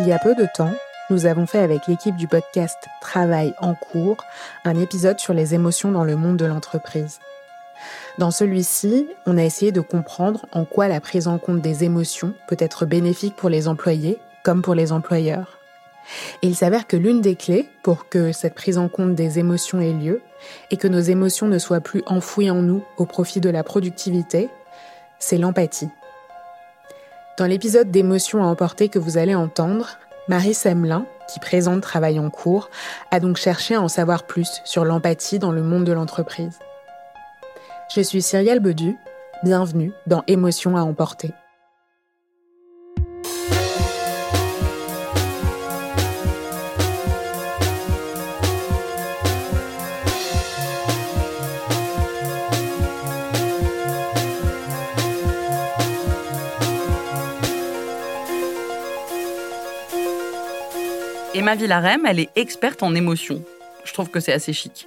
Il y a peu de temps, nous avons fait avec l'équipe du podcast Travail en cours un épisode sur les émotions dans le monde de l'entreprise. Dans celui-ci, on a essayé de comprendre en quoi la prise en compte des émotions peut être bénéfique pour les employés comme pour les employeurs. Et il s'avère que l'une des clés pour que cette prise en compte des émotions ait lieu et que nos émotions ne soient plus enfouies en nous au profit de la productivité, c'est l'empathie. Dans l'épisode d'émotions à emporter que vous allez entendre, Marie Semelin, qui présente Travail en cours, a donc cherché à en savoir plus sur l'empathie dans le monde de l'entreprise. Je suis Cyrielle Bedu, bienvenue dans Émotions à emporter. Emma Villarem, elle est experte en émotions. Je trouve que c'est assez chic.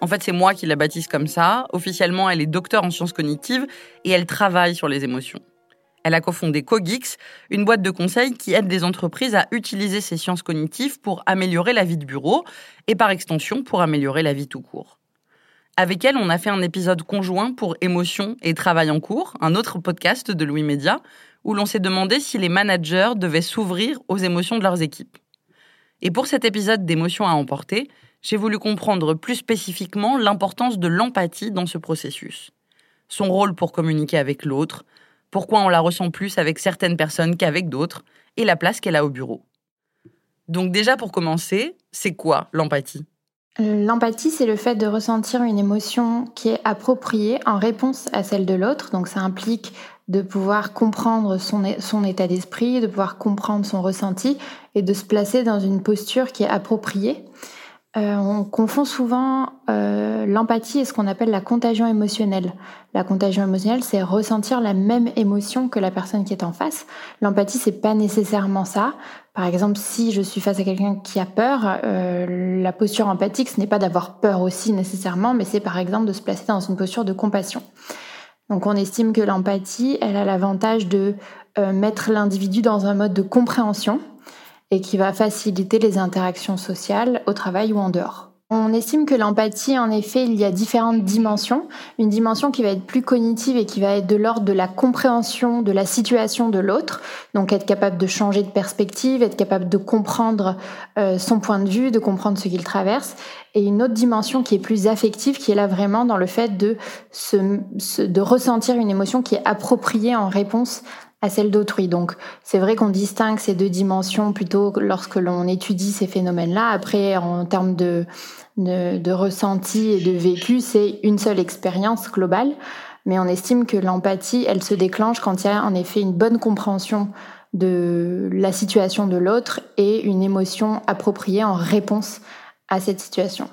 En fait, c'est moi qui la baptise comme ça. Officiellement, elle est docteur en sciences cognitives et elle travaille sur les émotions. Elle a cofondé Cogix, une boîte de conseil qui aide des entreprises à utiliser ces sciences cognitives pour améliorer la vie de bureau et par extension pour améliorer la vie tout court. Avec elle, on a fait un épisode conjoint pour Émotions et Travail en cours, un autre podcast de Louis Média, où l'on s'est demandé si les managers devaient s'ouvrir aux émotions de leurs équipes. Et pour cet épisode d'émotions à emporter, j'ai voulu comprendre plus spécifiquement l'importance de l'empathie dans ce processus. Son rôle pour communiquer avec l'autre, pourquoi on la ressent plus avec certaines personnes qu'avec d'autres, et la place qu'elle a au bureau. Donc déjà pour commencer, c'est quoi l'empathie? L'empathie, c'est le fait de ressentir une émotion qui est appropriée en réponse à celle de l'autre. Donc ça implique de pouvoir comprendre son, son état d'esprit, de pouvoir comprendre son ressenti et de se placer dans une posture qui est appropriée. Euh, on confond souvent euh, l'empathie et ce qu'on appelle la contagion émotionnelle. La contagion émotionnelle, c'est ressentir la même émotion que la personne qui est en face. L'empathie, c'est pas nécessairement ça. Par exemple, si je suis face à quelqu'un qui a peur, euh, la posture empathique, ce n'est pas d'avoir peur aussi nécessairement, mais c'est par exemple de se placer dans une posture de compassion. Donc on estime que l'empathie, elle a l'avantage de euh, mettre l'individu dans un mode de compréhension et qui va faciliter les interactions sociales au travail ou en dehors. On estime que l'empathie, en effet, il y a différentes dimensions. Une dimension qui va être plus cognitive et qui va être de l'ordre de la compréhension de la situation de l'autre. Donc être capable de changer de perspective, être capable de comprendre euh, son point de vue, de comprendre ce qu'il traverse. Et une autre dimension qui est plus affective, qui est là vraiment dans le fait de, se, de ressentir une émotion qui est appropriée en réponse à celle d'autrui. Donc c'est vrai qu'on distingue ces deux dimensions plutôt lorsque l'on étudie ces phénomènes-là. Après, en termes de, de, ressenti et de vécu, c'est une seule expérience globale. Mais on estime que l'empathie, elle se déclenche quand il y a en effet une bonne compréhension de la situation de l'autre et une émotion appropriée en réponse à cette situation.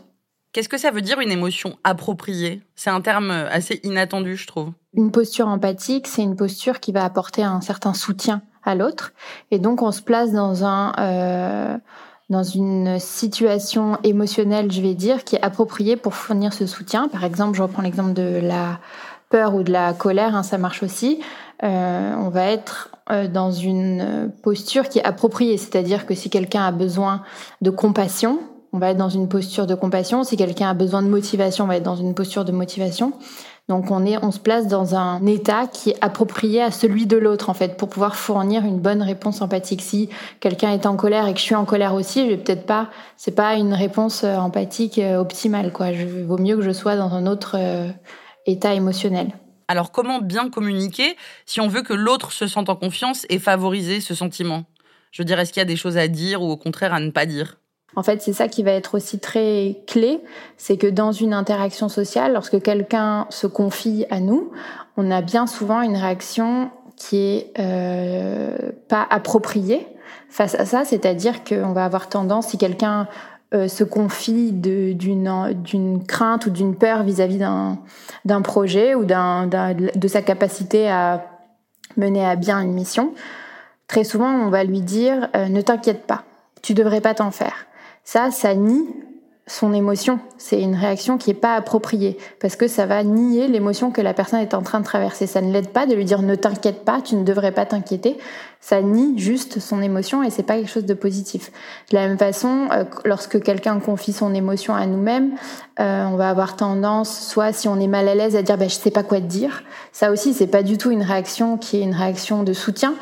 Qu'est-ce que ça veut dire une émotion appropriée? C'est un terme assez inattendu, je trouve. Une posture empathique, c'est une posture qui va apporter un certain soutien à l'autre. Et donc, on se place dans un... Euh, dans une situation émotionnelle, je vais dire, qui est appropriée pour fournir ce soutien. Par exemple, je reprends l'exemple de la peur ou de la colère, hein, ça marche aussi. Euh, on va être euh, dans une posture qui est appropriée, c'est-à-dire que si quelqu'un a besoin de compassion, on va être dans une posture de compassion. Si quelqu'un a besoin de motivation, on va être dans une posture de motivation. Donc on, est, on se place dans un état qui est approprié à celui de l'autre en fait pour pouvoir fournir une bonne réponse empathique. Si quelqu'un est en colère et que je suis en colère aussi, je vais peut-être pas, c'est pas une réponse euh, empathique euh, optimale quoi. Je vaut mieux que je sois dans un autre euh, état émotionnel. Alors comment bien communiquer si on veut que l'autre se sente en confiance et favoriser ce sentiment? Je veux dire, est-ce qu'il y a des choses à dire ou au contraire à ne pas dire? En fait, c'est ça qui va être aussi très clé, c'est que dans une interaction sociale, lorsque quelqu'un se confie à nous, on a bien souvent une réaction qui est euh, pas appropriée face à ça, c'est-à-dire qu'on va avoir tendance, si quelqu'un euh, se confie d'une crainte ou d'une peur vis-à-vis d'un projet ou de sa capacité à mener à bien une mission, très souvent on va lui dire euh, ne t'inquiète pas, tu devrais pas t'en faire. Ça, ça nie son émotion. C'est une réaction qui n'est pas appropriée parce que ça va nier l'émotion que la personne est en train de traverser. Ça ne l'aide pas de lui dire ne t'inquiète pas, tu ne devrais pas t'inquiéter. Ça nie juste son émotion et c'est pas quelque chose de positif. De la même façon, euh, lorsque quelqu'un confie son émotion à nous-mêmes, euh, on va avoir tendance, soit si on est mal à l'aise, à dire bah, je sais pas quoi te dire. Ça aussi, c'est pas du tout une réaction qui est une réaction de soutien.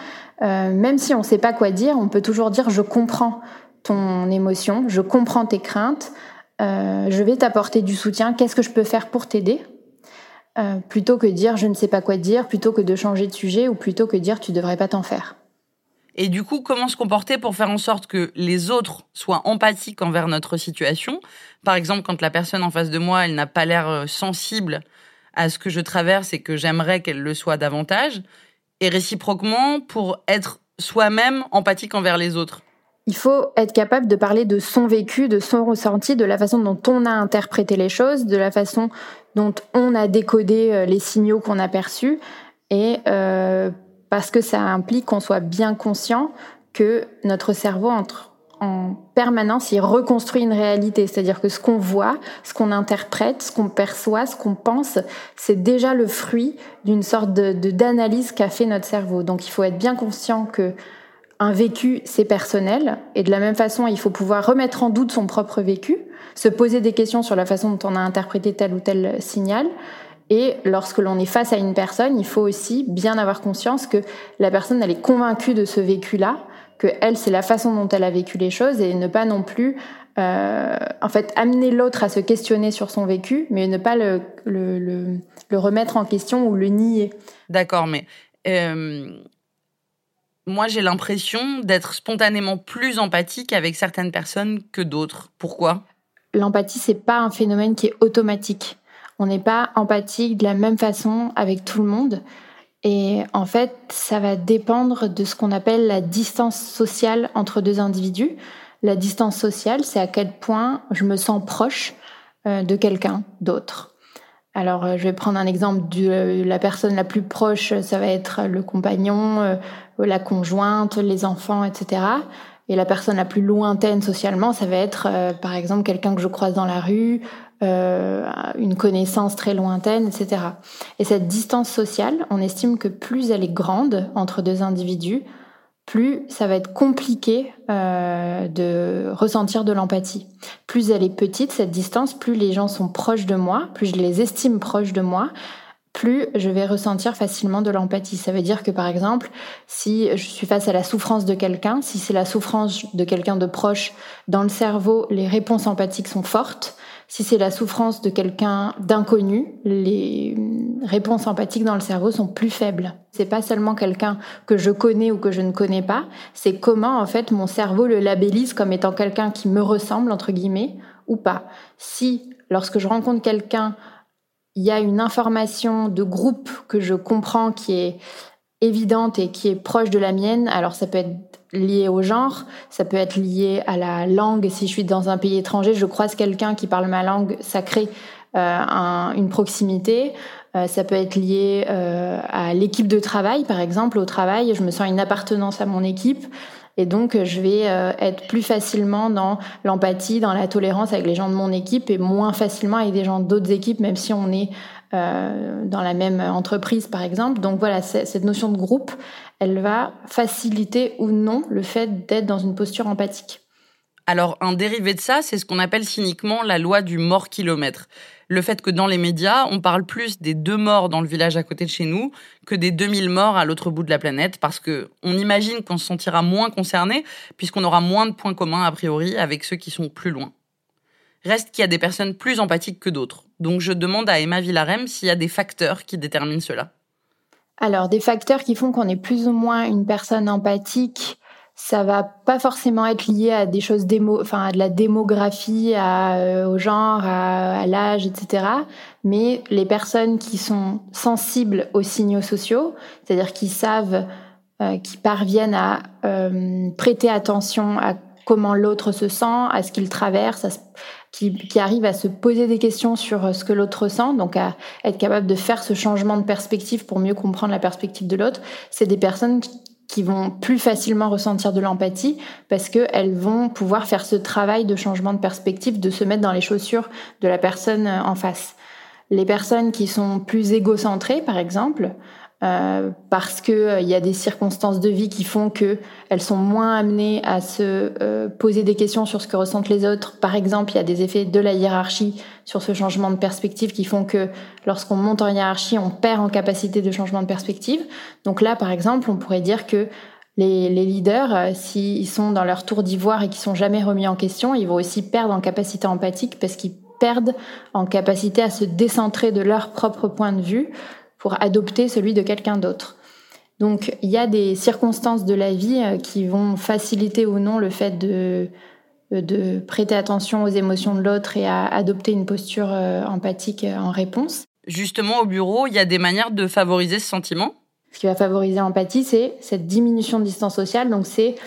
Euh, même si on ne sait pas quoi dire, on peut toujours dire je comprends ton émotion, je comprends tes craintes, euh, je vais t'apporter du soutien, qu'est-ce que je peux faire pour t'aider? Euh, Plutôt que dire je ne sais pas quoi dire, plutôt que de changer de sujet ou plutôt que dire tu devrais pas t'en faire. Et du coup, comment se comporter pour faire en sorte que les autres soient empathiques envers notre situation? Par exemple, quand la personne en face de moi, elle n'a pas l'air euh, sensible à ce que je traverse et que j'aimerais qu'elle le soit davantage, et réciproquement pour être soi-même empathique envers les autres il faut être capable de parler de son vécu, de son ressenti, de la façon dont on a interprété les choses, de la façon dont on a décodé euh, les signaux qu'on a perçus, et euh, parce que ça implique qu'on soit bien conscient que notre cerveau entre en permanence, il reconstruit une réalité. C'est-à-dire que ce qu'on voit, ce qu'on interprète, ce qu'on perçoit, ce qu'on pense, c'est déjà le fruit d'une sorte de d'analyse qu'a fait notre cerveau. Donc il faut être bien conscient que un vécu, c'est personnel, et de la même façon, il faut pouvoir remettre en doute son propre vécu, se poser des questions sur la façon dont on a interprété tel ou tel signal. Et lorsque l'on est face à une personne, il faut aussi bien avoir conscience que la personne, elle est convaincue de ce vécu-là, que elle, c'est la façon dont elle a vécu les choses, et ne pas non plus, euh, en fait, amener l'autre à se questionner sur son vécu, mais ne pas le, remettre en question ou le nier. D'accord, mais euh, moi, j'ai l'impression d'être spontanément plus empathique avec certaines personnes que d'autres. Pourquoi? L'empathie, c'est pas un phénomène qui est automatique. On n'est pas empathique de la même façon avec tout le monde. Et en fait, ça va dépendre de ce qu'on appelle la distance sociale entre deux individus. La distance sociale, c'est à quel point je me sens proche euh, de quelqu'un d'autre. Alors, euh, je vais prendre un exemple de euh, la personne la plus proche, ça va être le compagnon, la conjointe, les enfants, etc. Et la personne la plus lointaine socialement, ça va être euh, par exemple quelqu'un que je croise dans la rue, euh, une connaissance très lointaine, etc. Et cette distance sociale, on estime que plus elle est grande entre deux individus, plus ça va être compliqué euh, de ressentir de l'empathie. Plus elle est petite, cette distance, plus les gens sont proches de moi, plus je les estime proches de moi, plus je vais ressentir facilement de l'empathie. Ça veut dire que par exemple, si je suis face à la souffrance de quelqu'un, si c'est la souffrance de quelqu'un de proche, dans le cerveau, les réponses empathiques sont fortes. Si c'est la souffrance de quelqu'un d'inconnu, les réponses empathiques dans le cerveau sont plus faibles. C'est pas seulement quelqu'un que je connais ou que je ne connais pas, c'est comment en fait mon cerveau le labellise comme étant quelqu'un qui me ressemble entre guillemets ou pas. Si lorsque je rencontre quelqu'un il y a une information de groupe que je comprends qui est évidente et qui est proche de la mienne. Alors ça peut être lié au genre, ça peut être lié à la langue. Si je suis dans un pays étranger, je croise quelqu'un qui parle ma langue, ça crée euh, une proximité. Euh, ça peut être lié euh, à l'équipe de travail, par exemple. Au travail, je me sens une appartenance à mon équipe. Et donc, je vais euh, être plus facilement dans l'empathie, dans la tolérance avec les gens de mon équipe et moins facilement avec des gens d'autres équipes, même si on est dans la même entreprise, par exemple. Donc voilà, cette notion de groupe, elle va faciliter ou non le fait d'être dans une posture empathique. Alors, un dérivé de ça, c'est ce qu'on appelle cyniquement la loi du mort-kilomètre. Le fait que dans les médias, on parle plus des deux morts dans le village à côté de chez nous que des 2000 morts à l'autre bout de la planète, parce que on imagine qu'on se sentira moins concerné, puisqu'on aura moins de points communs a priori avec ceux qui sont plus loin. Reste qu'il y a des personnes plus empathiques que d'autres. Donc je demande à Emma Villarem s'il y a des facteurs qui déterminent cela. Alors, des facteurs qui font qu'on est plus ou moins une personne empathique, ça va pas forcément être lié à des choses démo, enfin à de la démographie, à, euh, au genre, à, l'âge, etc. Mais les personnes qui sont sensibles aux signaux sociaux, c'est-à-dire qui savent, euh, qui parviennent à euh, prêter attention à comment l'autre se sent, à ce qu'il traverse, qui, qui arrivent à se poser des questions sur ce que l'autre ressent, donc à être capable de faire ce changement de perspective pour mieux comprendre la perspective de l'autre, c'est des personnes qui vont plus facilement ressentir de l'empathie parce qu'elles vont pouvoir faire ce travail de changement de perspective, de se mettre dans les chaussures de la personne euh, en face. Les personnes qui sont plus égocentrées, par exemple, euh, parce que euh, il y a des circonstances de vie qui font que elles sont moins amenées à se euh, poser des questions sur ce que ressentent les autres. Par exemple, il y a des effets de la hiérarchie sur ce changement de perspective qui font que lorsqu'on monte en hiérarchie, on perd en capacité de changement de perspective. Donc là, par exemple, on pourrait dire que les, les leaders, s'ils sont dans leur tour d'ivoire et qui sont jamais remis en question, ils vont aussi perdre en capacité empathique parce qu'ils perdent en capacité à se décentrer de leur propre point de vue pour adopter celui de quelqu'un d'autre. Donc il y a des circonstances de la vie euh, qui vont faciliter ou non le fait de, euh, de prêter attention aux émotions de l'autre et à adopter une posture euh, empathique en réponse. Justement, au bureau, il y a des manières de favoriser ce sentiment? Ce qui va favoriser l'empathie, c'est cette diminution de distance sociale. Donc c'est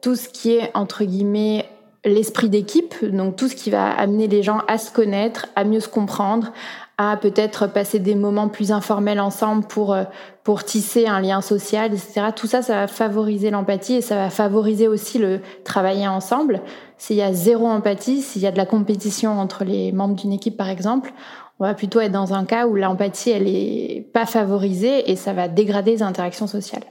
tout ce qui est, entre guillemets, l'esprit d'équipe, donc tout ce qui va amener les gens à se connaître, à mieux se comprendre, à peut-être passer des moments plus informels ensemble pour euh, pour tisser un lien social, etc. Tout ça, ça va favoriser l'empathie et ça va favoriser aussi le travailler ensemble. S'il y a zéro empathie, s'il y a de la compétition entre les membres d'une équipe, par exemple, on va plutôt être dans un cas où l'empathie, elle est pas favorisée et ça va dégrader les interactions sociales.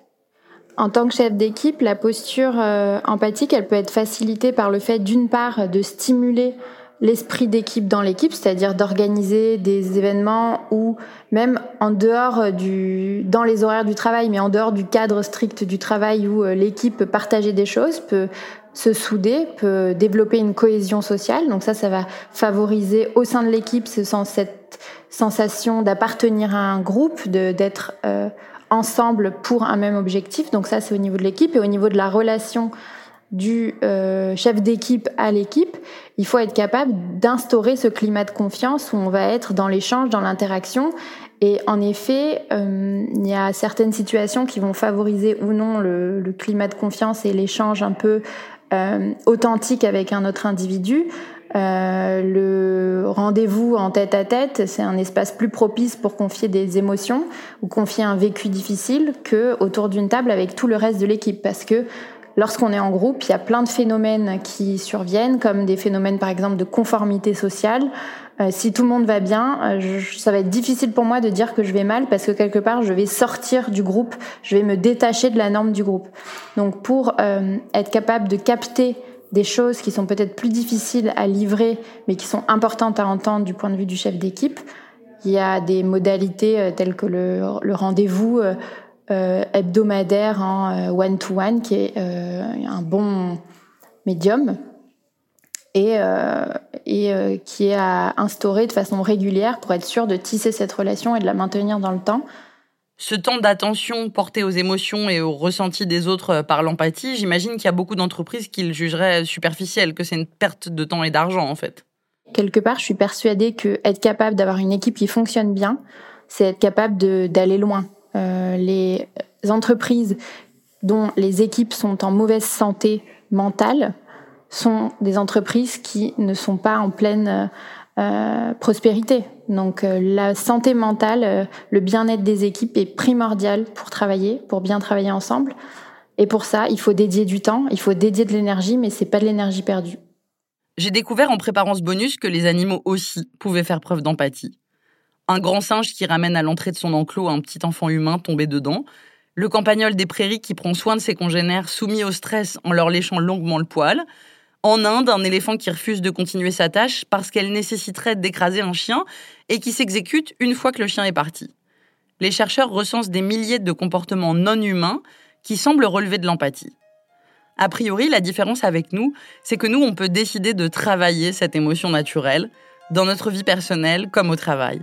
En tant que chef d'équipe, la posture euh, empathique, elle peut être facilitée par le fait d'une part de stimuler l'esprit d'équipe dans l'équipe, c'est-à-dire d'organiser des événements où même en dehors du, dans les horaires du travail, mais en dehors du cadre strict du travail où euh, l'équipe peut partager des choses, peut se souder, peut développer une cohésion sociale. Donc ça, ça va favoriser au sein de l'équipe cette sensation d'appartenir à un groupe, de d'être euh, ensemble pour un même objectif. Donc ça, c'est au niveau de l'équipe et au niveau de la relation du euh, chef d'équipe à l'équipe, il faut être capable d'instaurer ce climat de confiance où on va être dans l'échange, dans l'interaction. Et en effet, euh, il y a certaines situations qui vont favoriser ou non le, le climat de confiance et l'échange un peu euh, authentique avec un autre individu. Euh, le rendez-vous en tête à tête, c'est un espace plus propice pour confier des émotions ou confier un vécu difficile que autour d'une table avec tout le reste de l'équipe parce que Lorsqu'on est en groupe, il y a plein de phénomènes qui surviennent, comme des phénomènes par exemple de conformité sociale. Euh, si tout le monde va bien, euh, ça va être difficile pour moi de dire que je vais mal parce que quelque part je vais sortir du groupe, je vais me détacher de la norme du groupe. Donc pour être capable de capter des choses qui sont peut-être plus difficiles à livrer, mais qui sont importantes à entendre du point de vue du chef d'équipe, il y a des modalités telles que le, rendez-vous euh, hebdomadaire en one-to-one, euh, qui est euh, un bon médium et, et qui est à instaurer de façon régulière pour être sûr de tisser cette relation et de la maintenir dans le temps. Ce temps d'attention porté aux émotions et aux ressentis des autres par l'empathie, j'imagine qu'il y a beaucoup d'entreprises qui le jugeraient superficiel, que c'est une perte de temps et d'argent en fait. Quelque part, je suis persuadée que être capable d'avoir une équipe qui fonctionne bien, c'est être capable d'aller loin. Euh, les entreprises dont les équipes sont en mauvaise santé mentale sont des entreprises qui ne sont pas en pleine euh, prospérité. Donc euh, la santé mentale, le bien-être des équipes est primordial pour travailler, pour bien travailler ensemble. Et pour ça, il faut dédier du temps, il faut dédier de l'énergie, mais c'est pas de l'énergie perdue. J'ai découvert en préparant ce bonus que les animaux aussi pouvaient faire preuve d'empathie un grand singe qui ramène à l'entrée de son enclos un petit enfant humain tombé dedans, le campagnol des prairies qui prend soin de ses congénères soumis au stress en leur léchant longuement le poil, En Inde, un éléphant qui refuse de continuer sa tâche parce qu'elle nécessiterait d'écraser un chien et qui s'exécute une fois que le chien est parti. Les chercheurs recensent des milliers de comportements non humains qui semblent relever de l'empathie. A priori, la différence avec nous, c'est que nous, on peut décider de travailler cette émotion naturelle, dans notre vie personnelle comme au travail.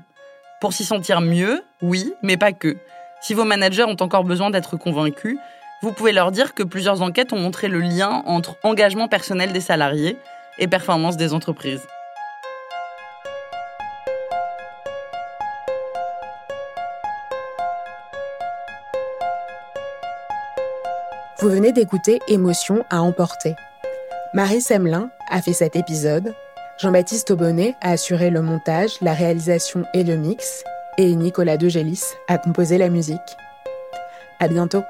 Pour s'y sentir mieux, oui, mais pas que. Si vos managers ont encore besoin d'être convaincus, vous pouvez leur dire que plusieurs enquêtes ont montré le lien entre engagement personnel des salariés et performance des entreprises. Vous venez d'écouter Émotion à emporter. Marie Semelin a fait cet épisode, Jean-Baptiste Aubonnet a assuré le montage, la réalisation et le mix, et Nicolas Degélis a composé la musique. À bientôt!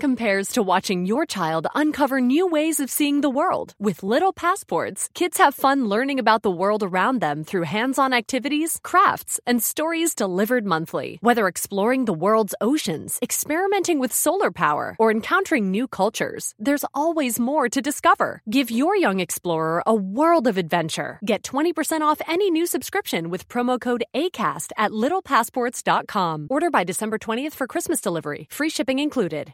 Compares to watching your child uncover new ways of seeing the world. With Little Passports, kids have fun learning about the world around them through hands on activities, crafts, and stories delivered monthly. Whether exploring the world's oceans, experimenting with solar power, or encountering new cultures, there's always more to discover. Give your young explorer a world of adventure. Get 20% off any new subscription with promo code ACAST at littlepassports.com. Order by December 20th for Christmas delivery. Free shipping included.